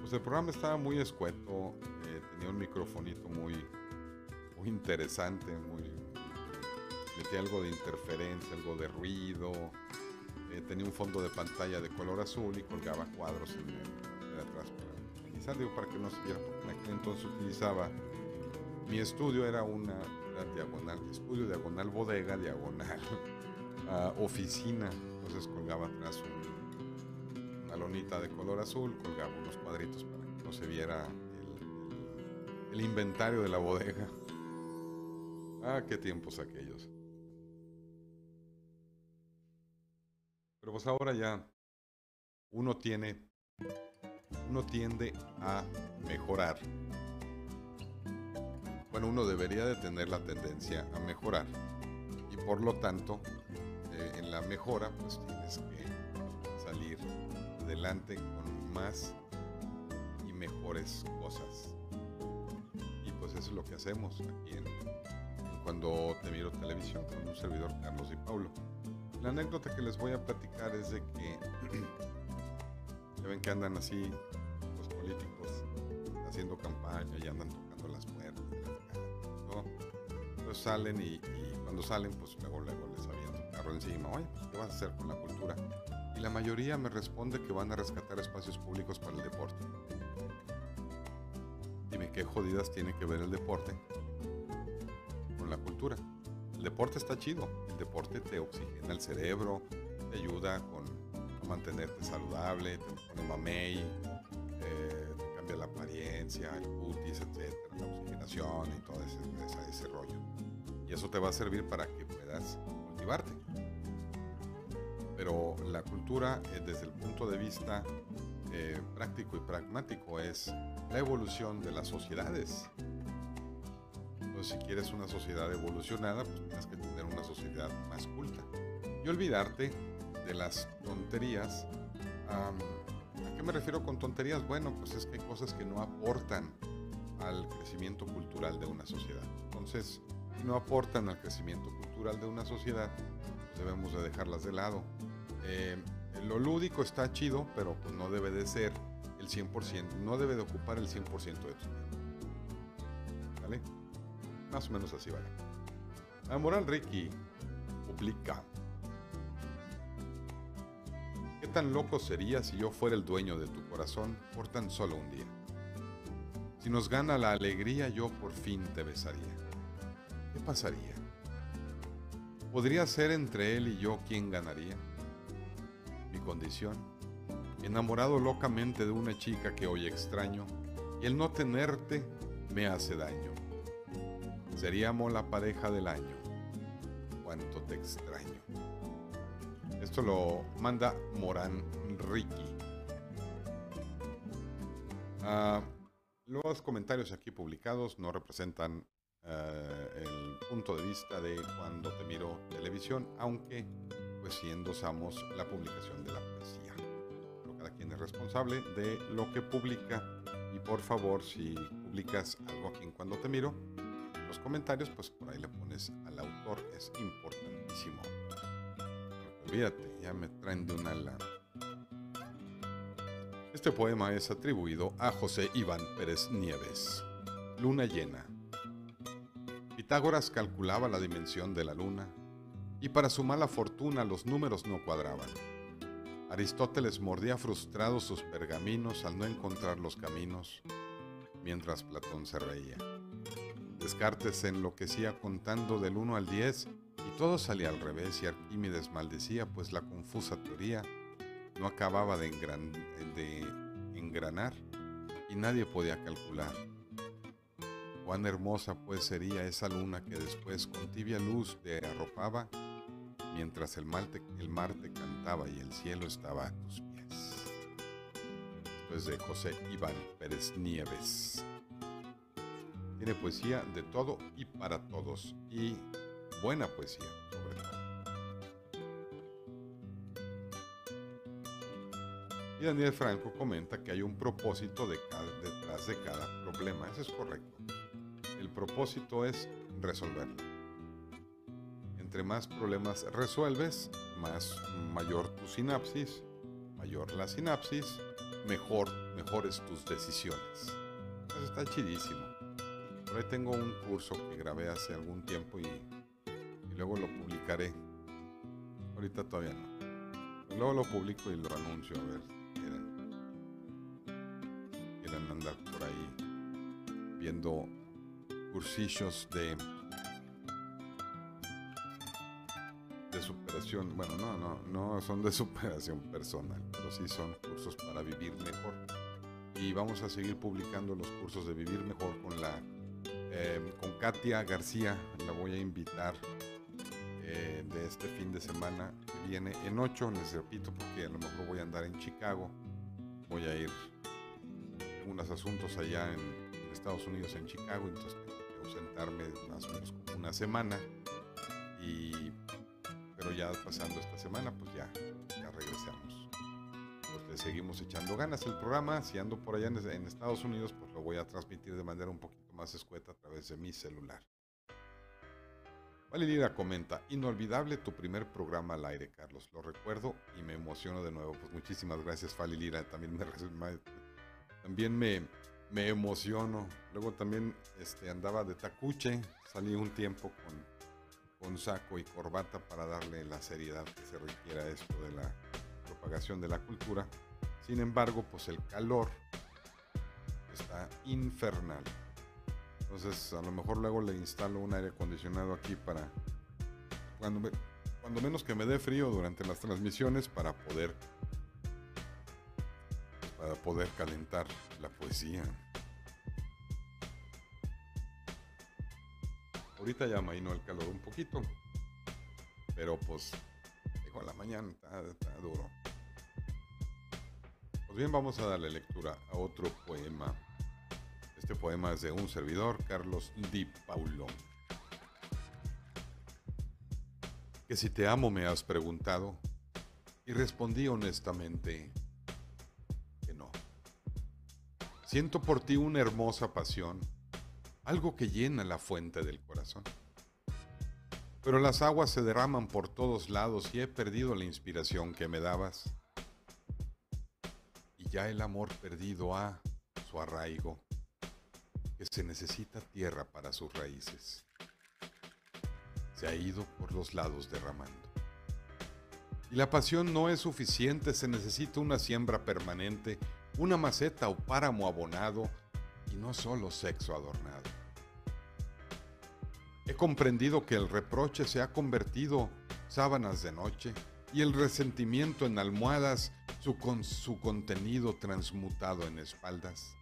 Pues el programa estaba muy escueto, eh, tenía un microfonito muy, muy interesante, muy... Metía algo de interferencia, algo de ruido, eh, tenía un fondo de pantalla de color azul y colgaba cuadros en el, atrás para quizás digo para que no se viera porque en aquel entonces utilizaba mi estudio era una diagonal estudio diagonal bodega diagonal oficina entonces colgaba atrás una lonita de color azul colgaba unos cuadritos para que no se viera el, el inventario de la bodega ah qué tiempos aquellos Pero pues ahora ya uno tiene, uno tiende a mejorar. Bueno, uno debería de tener la tendencia a mejorar. Y por lo tanto, en la mejora, pues tienes que salir adelante con más y mejores cosas. Y pues eso es lo que hacemos aquí en, Cuando Te Miro Televisión con un servidor Carlos y Paulo. La anécdota que les voy a platicar es de que ya ven que andan así los políticos haciendo campaña y andan tocando las puertas ¿no? Salen y, cuando salen, pues luego, luego les un carro encima. Oye, pues, ¿qué vas a hacer con la cultura? Y la mayoría me responde que van a rescatar espacios públicos para el deporte. Dime, ¿qué jodidas tiene que ver el deporte con la cultura? El deporte está chido. El deporte te oxigena el cerebro, te ayuda con, a mantenerte saludable, te pone mamey, eh, te cambia la apariencia, el cutis, etcétera, la oxigenación y todo ese, ese, rollo. Y eso te va a servir para que puedas Pero la cultura, eh, desde el punto de vista eh, práctico y pragmático, es la evolución de las sociedades si quieres una sociedad evolucionada, pues tienes que tener una sociedad más culta. Y olvidarte de las tonterías. ¿A qué me refiero con tonterías? Bueno, pues es que hay cosas que no aportan al crecimiento cultural de una sociedad. Entonces, no aportan al crecimiento cultural de una sociedad, debemos de dejarlas de lado. Eh, lo lúdico está chido, pero pues no debe de ser el 100%, no debe de ocupar el 100% de tu tiempo. ¿Vale? Más o menos así vale. Amoral Ricky publica. ¿Qué tan loco sería si yo fuera el dueño de tu corazón por tan solo un día? Si nos gana la alegría, yo por fin te besaría. ¿Qué pasaría? ¿Podría ser entre él y yo quien ganaría? Mi condición, enamorado locamente de una chica que hoy extraño, y el no tenerte me hace daño. Seríamos la pareja del año. Cuánto te extraño. Esto lo manda Morán Ricky. Ah, los comentarios aquí publicados no representan eh, el punto de vista de cuando te miro televisión, aunque pues sí endosamos la publicación de la poesía. Pero cada quien es responsable de lo que publica y por favor si publicas algo aquí en cuando te miro, comentarios, pues por ahí le pones al autor, es importantísimo. olvídate, ya me traen de un ala. Este poema es atribuido a José Iván Pérez Nieves. Luna llena. Pitágoras calculaba la dimensión de la luna y para su mala fortuna los números no cuadraban. Aristóteles mordía frustrado sus pergaminos al no encontrar los caminos, mientras Platón se reía. Descartes se enloquecía contando del 1 al 10 y todo salía al revés y Arquímedes maldecía pues la confusa teoría no acababa de, de engranar y nadie podía calcular. Cuán hermosa pues sería esa luna que después con tibia luz te arropaba mientras el, el mar te cantaba y el cielo estaba a tus pies. Esto es de José Iván Pérez Nieves. Tiene poesía de todo y para todos. Y buena poesía, sobre todo. Y Daniel Franco comenta que hay un propósito detrás de cada problema. Eso es correcto. El propósito es resolverlo. Entre más problemas resuelves, más mayor tu sinapsis, mayor la sinapsis, mejor, mejores tus decisiones. Eso está chidísimo. Por tengo un curso que grabé hace algún tiempo y, luego lo publicaré. Ahorita todavía no. Luego lo publico y lo anuncio a ver andar por ahí viendo cursillos de de superación. Bueno, no, no, no son de superación personal, pero sí son cursos para vivir mejor. Y vamos a seguir publicando los cursos de vivir mejor con la em, con Katia García. La voy a invitar eh, de este fin de semana que viene en 8, les repito, porque a lo mejor voy a andar en Chicago. Voy a ir unos asuntos allá en, Estados Unidos, en Chicago, entonces ausentarme más o menos una semana. Y, pero ya pasando esta semana, pues ya, ya regresamos. Pues seguimos echando ganas el programa. Si ando por allá en, Estados Unidos, pues lo voy a transmitir de manera un poquito más escueta a través de mi celular. Valilira comenta, inolvidable tu primer programa al aire, Carlos. Lo recuerdo y me emociono de nuevo. Pues muchísimas gracias, Falilira. También me, también me, me emociono. Luego también este, andaba de tacuche, salí un tiempo con, con saco y corbata para darle la seriedad que se requiere a esto de la propagación de la cultura. Sin embargo, pues el calor está infernal. Entonces, a lo mejor luego le instalo un aire acondicionado aquí para cuando, cuando menos que me dé frío durante las transmisiones para poder para poder calentar la poesía. Ahorita ya no el calor un poquito, pero pues la mañana está, duro. Pues bien, vamos a darle lectura a otro poema. Este poema es de un servidor, Carlos Di Paulo. Que si te amo me has preguntado y respondí honestamente Siento por ti una hermosa pasión, algo que llena la fuente del corazón. Pero las aguas se derraman por todos lados y he perdido la inspiración que me dabas. Y ya el amor perdido ha su arraigo, que se necesita tierra para sus raíces. Se ha ido por los lados derramando. Y la pasión no es suficiente, se necesita una siembra permanente una maceta o páramo abonado y no solo sexo adornado. He comprendido que el reproche se ha convertido sábanas de noche y el resentimiento en almohadas, su, con, su contenido transmutado en espaldas.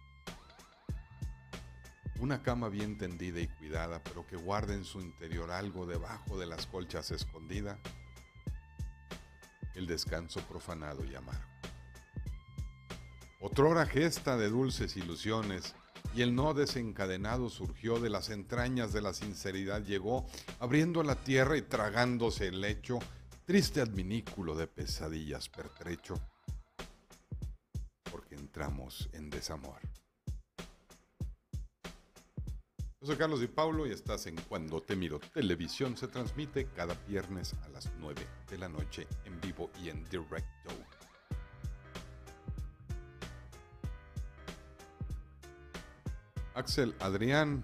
Una cama bien tendida y cuidada, pero que guarda en su interior algo debajo de las colchas escondida. El descanso profanado y amargo. Otrora gesta de dulces ilusiones, y el no desencadenado surgió de las entrañas de la sinceridad, llegó abriendo la tierra y tragándose el lecho, triste adminículo de pesadillas pertrecho, porque entramos en desamor. Yo soy Carlos Di Paulo y estás en Cuando Te Miro Televisión. Se transmite cada viernes a las 9 de la noche en vivo y en directo. Axel Adrián.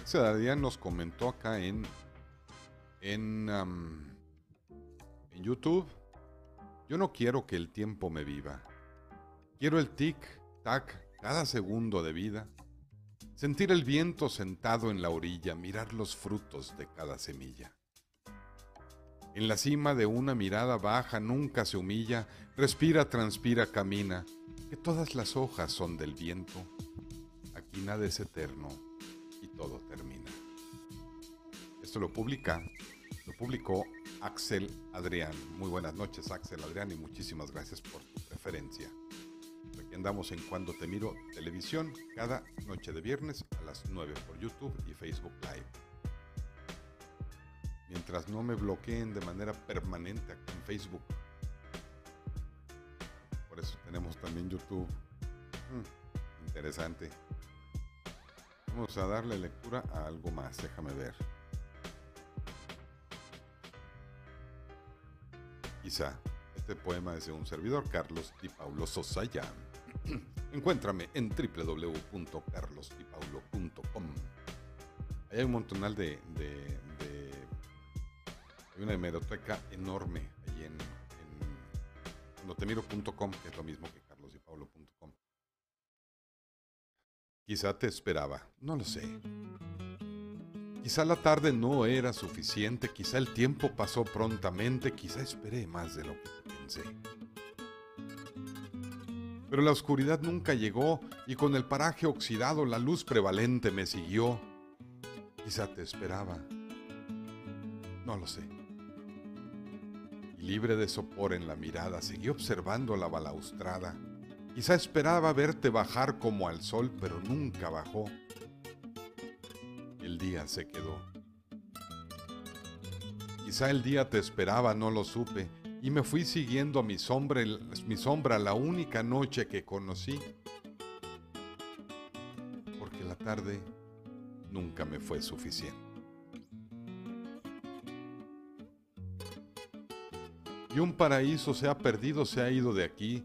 Axel Adrián nos comentó acá en, en, YouTube. Yo no quiero que el tiempo me viva. Quiero el tic-tac cada segundo de vida. Sentir el viento sentado en la orilla, mirar los frutos de cada semilla. En la cima de una mirada baja nunca se humilla, respira, transpira, camina, que todas las hojas son del viento. Aquí nada es eterno y todo termina. Esto lo publica, lo publicó Axel Adrián. Muy buenas noches, Axel Adrián, y muchísimas gracias por tu preferencia. Aquí andamos en Cuando Te Miro Televisión, cada noche de viernes a las 9 por YouTube y Facebook Live. Mientras no me bloqueen de manera permanente aquí en Facebook. Por eso tenemos también YouTube. Mm, interesante. Vamos a darle lectura a algo más, déjame ver. Quizá este poema es de un servidor, Carlos Di Paulo Sosaya. Encuéntrame en www.carlosdipaulo.com. Hay un montonal de, de, Hay una hemeroteca enorme ahí en, en notemiro.com, que es lo mismo que carlosdipaulo.com. Quizá te esperaba, no lo sé. Quizá la tarde no era suficiente, quizá el tiempo pasó prontamente, quizá esperé más de lo que pensé. Pero la oscuridad nunca llegó y con el paraje oxidado la luz prevalente me siguió. Quizá te esperaba. No lo sé. Libre de sopor en la mirada, seguí observando la balaustrada. Quizá esperaba verte bajar como al sol, pero nunca bajó el día se quedó. Quizá el día te esperaba, no lo supe, y me fui siguiendo a mi sombra, mi sombra la única noche que conocí. Porque la tarde nunca me fue suficiente. Y un paraíso se ha perdido, se ha ido de aquí.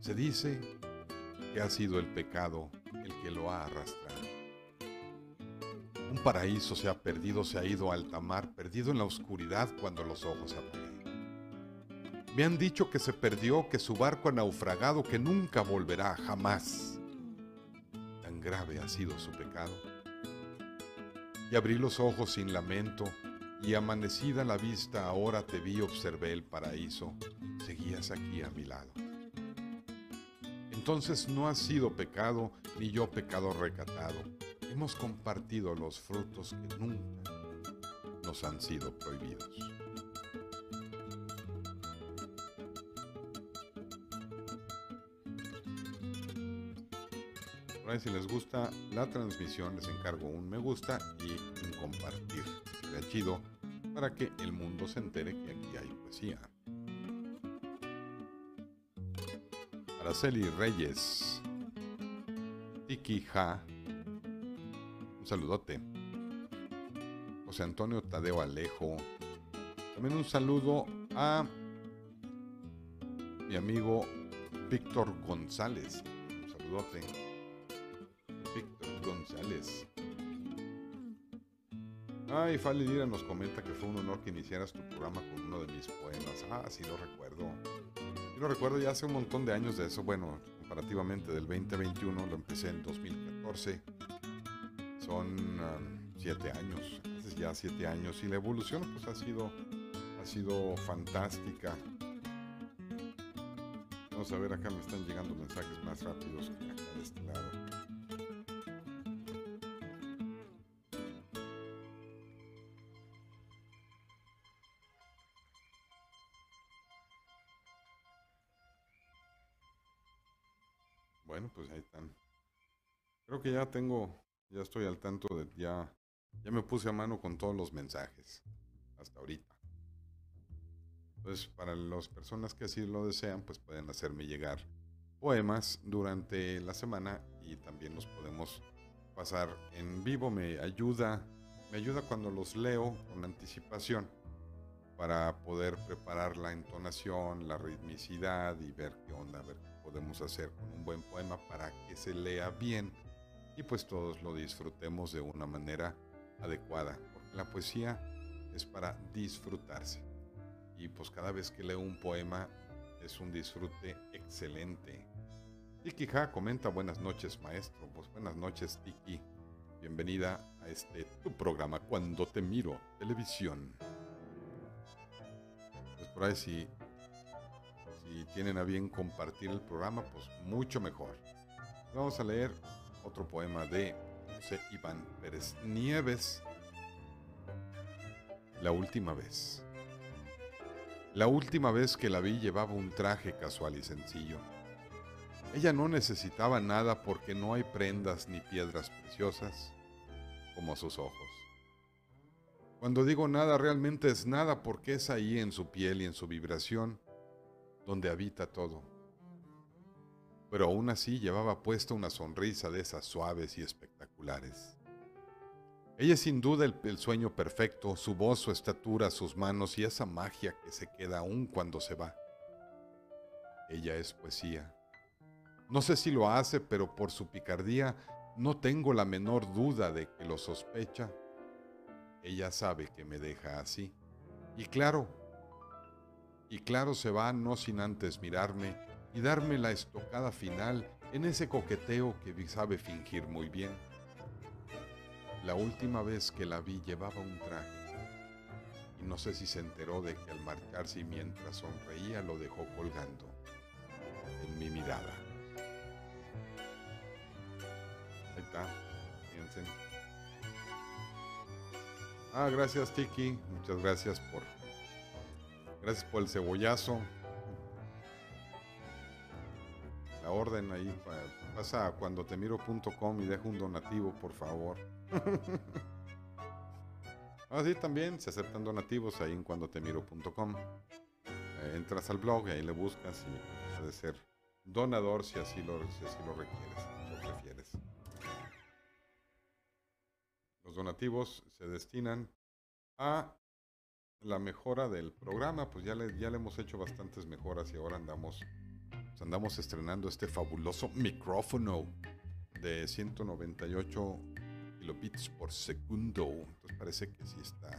Se dice que ha sido el pecado el que lo ha arrastrado. Un paraíso se ha perdido, se ha ido a alta mar, perdido en la oscuridad cuando los ojos abrí. Me han dicho que se perdió, que su barco ha naufragado, que nunca volverá jamás. Tan grave ha sido su pecado. Y abrí los ojos sin lamento, y amanecida la vista ahora te vi, observé el paraíso, seguías aquí a mi lado. Entonces no ha sido pecado, ni yo pecado recatado hemos compartido los frutos que nunca nos han sido prohibidos. Si les gusta la transmisión les encargo un me gusta y un compartir. Sería chido para que el mundo se entere que aquí hay poesía. Araceli Reyes, Tiki Ja, saludote. José Antonio Tadeo Alejo. También un saludo a mi amigo Víctor González. Un saludote. Víctor González. Ay, Fali Dira nos comenta que fue un honor que iniciaras tu programa con uno de mis poemas. Ah, sí lo recuerdo. Yo lo recuerdo ya hace un montón de años de eso. Bueno, comparativamente del 2021, lo empecé en 2014 son um, siete años, hace ya siete años, y la evolución pues ha sido, ha sido fantástica. Vamos a ver, acá me están llegando mensajes más rápidos que acá de este lado. Creo que ya tengo ya estoy al tanto de, ya, ya me puse a mano con todos los mensajes hasta ahorita. Entonces, para las personas que así lo desean, pues pueden hacerme llegar poemas durante la semana y también los podemos pasar en vivo. Me ayuda, me ayuda cuando los leo con anticipación para poder preparar la entonación, la ritmicidad y ver qué onda, ver qué podemos hacer con un buen poema para que se lea bien y pues todos lo disfrutemos de una manera adecuada, porque la poesía es para disfrutarse. Y pues cada vez que leo un poema es un disfrute excelente. Tiki Ja comenta buenas noches maestro, pues buenas noches Tiki, bienvenida a este tu programa Cuando te miro televisión. Pues por ahí si, si tienen a bien compartir el programa, pues mucho mejor. Vamos a leer otro poema de José Iván Pérez Nieves. La última vez. La última vez que la vi llevaba un traje casual y sencillo. Ella no necesitaba nada porque no hay prendas ni piedras preciosas como sus ojos. Cuando digo nada, realmente es nada porque es ahí en su piel y en su vibración donde habita todo. Pero aún así llevaba puesta una sonrisa de esas suaves y espectaculares. Ella es sin duda el, sueño perfecto, su voz, su estatura, sus manos y esa magia que se queda aún cuando se va. Ella es poesía. No sé si lo hace, pero por su picardía no tengo la menor duda de que lo sospecha ella sabe que me deja así. Y claro, y claro se va no sin antes mirarme y darme la estocada final en ese coqueteo que sabe fingir muy bien. La última vez que la vi llevaba un traje y no sé si se enteró de que al marcharse y mientras sonreía lo dejó colgando en mi mirada. Ahí está, fíjense. Ah, gracias Tiki. Muchas gracias por. Gracias por el cebollazo. Orden ahí. Pasa a cuando te miro.com y deja un donativo, por favor. ah, sí, también se aceptan donativos ahí en cuando te miro.com. Eh, entras al blog y ahí le buscas y puede ser donador si así lo, si así lo requieres, lo prefieres. Los donativos se destinan a la mejora del programa, pues ya le, ya le hemos hecho bastantes mejoras y ahora andamos, andamos estrenando este fabuloso micrófono de 198 kilobits por segundo. Entonces parece que sí está,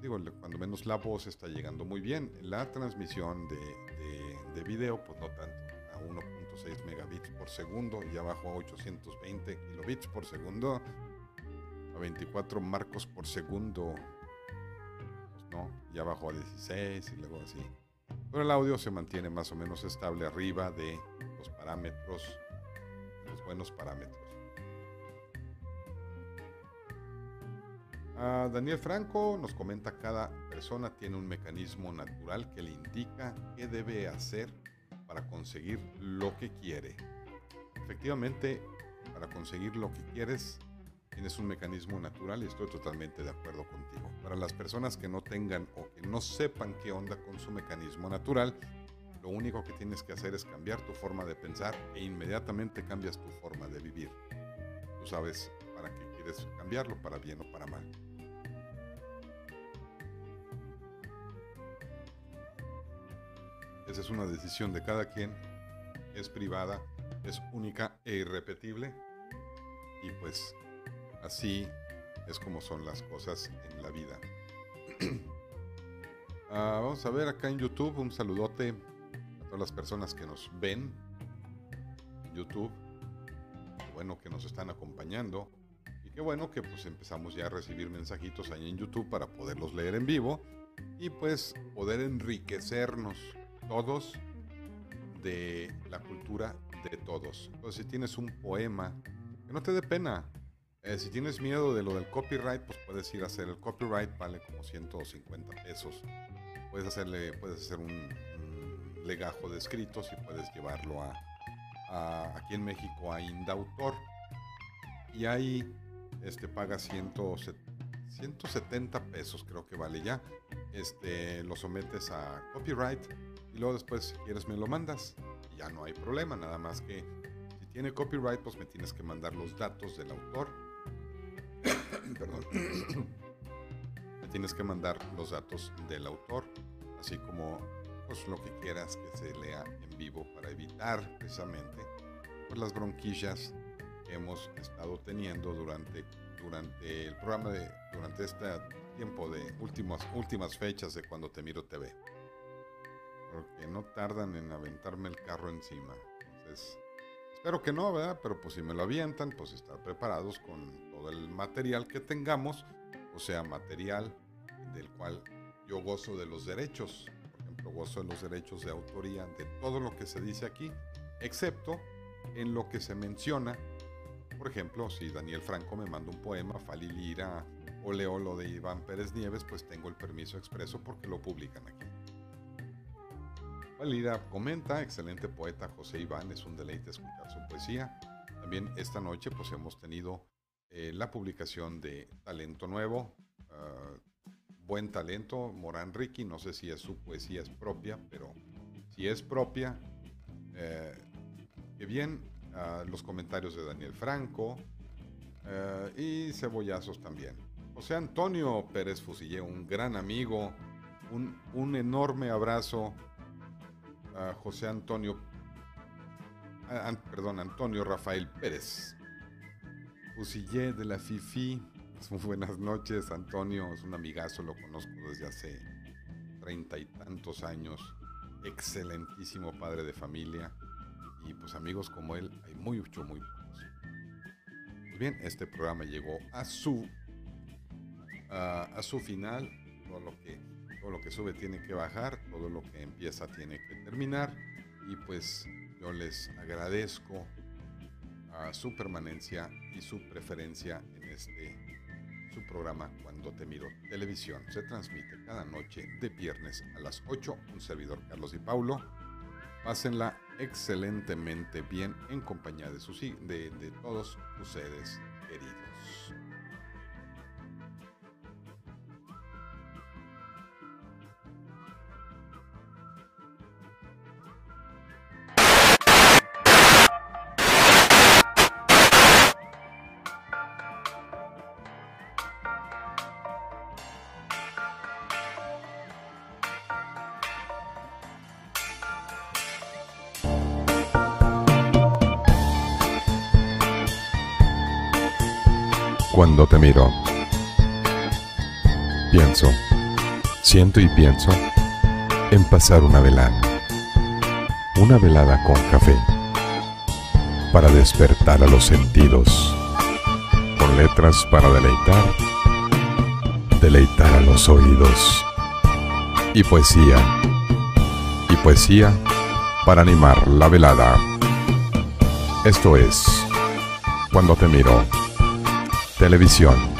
digo, cuando menos la voz está llegando muy bien. La transmisión de, de, de video, pues no tanto, a 1.6 megabits por segundo y abajo a 820 kilobits por segundo a 24 marcos por segundo. Pues no, ya bajó a 16 y luego así. Pero el audio se mantiene más o menos estable arriba de los parámetros, los buenos parámetros. Daniel Franco nos comenta cada persona tiene un mecanismo natural que le indica qué debe hacer para conseguir lo que quiere. Efectivamente, para conseguir lo que quieres, tienes un mecanismo natural y estoy totalmente de acuerdo contigo. Para las personas que no tengan o que no sepan qué onda con su mecanismo natural, lo único que tienes que hacer es cambiar tu forma de pensar e inmediatamente cambias tu forma de vivir. Tú sabes para qué quieres cambiarlo, para bien o para mal. Esa es una decisión de cada quien, es privada, es única e irrepetible y pues Así es como son las cosas en la vida. Ah, vamos a ver acá en YouTube un saludote a todas las personas que nos ven en YouTube. bueno que nos están acompañando. Y qué bueno que pues empezamos ya a recibir mensajitos ahí en YouTube para poderlos leer en vivo. Y pues poder enriquecernos todos de la cultura de todos. Entonces si tienes un poema, que no te dé pena, eh, si tienes miedo de lo del copyright, pues puedes ir a hacer el copyright, vale como 150 pesos. Puedes hacerle, puedes hacer un, legajo de escritos y puedes llevarlo a, aquí en México a Indautor. Y ahí este, paga 170 pesos, creo que vale ya. Este, lo sometes a copyright y luego después, si quieres, me lo mandas. Ya no hay problema, nada más que si tiene copyright, pues me tienes que mandar los datos del autor me tienes que mandar los datos del autor, así como pues, lo que quieras que se lea en vivo para evitar precisamente pues, las bronquillas que hemos estado teniendo durante, durante el programa de, durante este tiempo de últimas, últimas fechas de cuando te miro TV. Porque no tardan en aventarme el carro encima. Entonces, Espero que no, ¿verdad? Pero pues si me lo avientan, pues estar preparados con todo el material que tengamos, o sea, material del cual yo gozo de los derechos. Por ejemplo, gozo de los derechos de autoría de todo lo que se dice aquí, excepto en lo que se menciona. Por ejemplo, si Daniel Franco me manda un poema, Fali Lira o leo lo de Iván Pérez Nieves, pues tengo el permiso expreso porque lo publican aquí. Valida comenta, excelente poeta José Iván, es un deleite escuchar su poesía. También esta noche pues hemos tenido eh, la publicación de Talento Nuevo, ah, buen talento, Morán Ricky, no sé si es su poesía es propia, pero si es propia, eh, bien, ah, los comentarios de Daniel Franco eh, y cebollazos también. José Antonio Pérez Fusillé, un gran amigo, un, un enorme abrazo José Antonio, perdón, Antonio Rafael Pérez. Fusillé de la FIFI. Buenas noches, Antonio. Es un amigazo, lo conozco desde hace treinta y tantos años. Excelentísimo padre de familia. Y pues amigos como él hay mucho, muy pocos. Pues bien, este programa llegó a su, su final. Todo lo que todo lo que sube tiene que bajar, todo lo que empieza tiene que terminar. Y pues yo les agradezco su permanencia y su preferencia en este su programa Cuando te miro televisión. Se transmite cada noche de viernes a las 8. Un servidor Carlos y Paulo. Pásenla excelentemente bien en compañía de, de todos ustedes queridos. Cuando te miro, pienso, siento y pienso en pasar una velada. Una velada con café. Para despertar a los sentidos. Con letras para deleitar. Deleitar a los oídos. Y poesía. Y poesía para animar la velada. Esto es Cuando te miro televisión.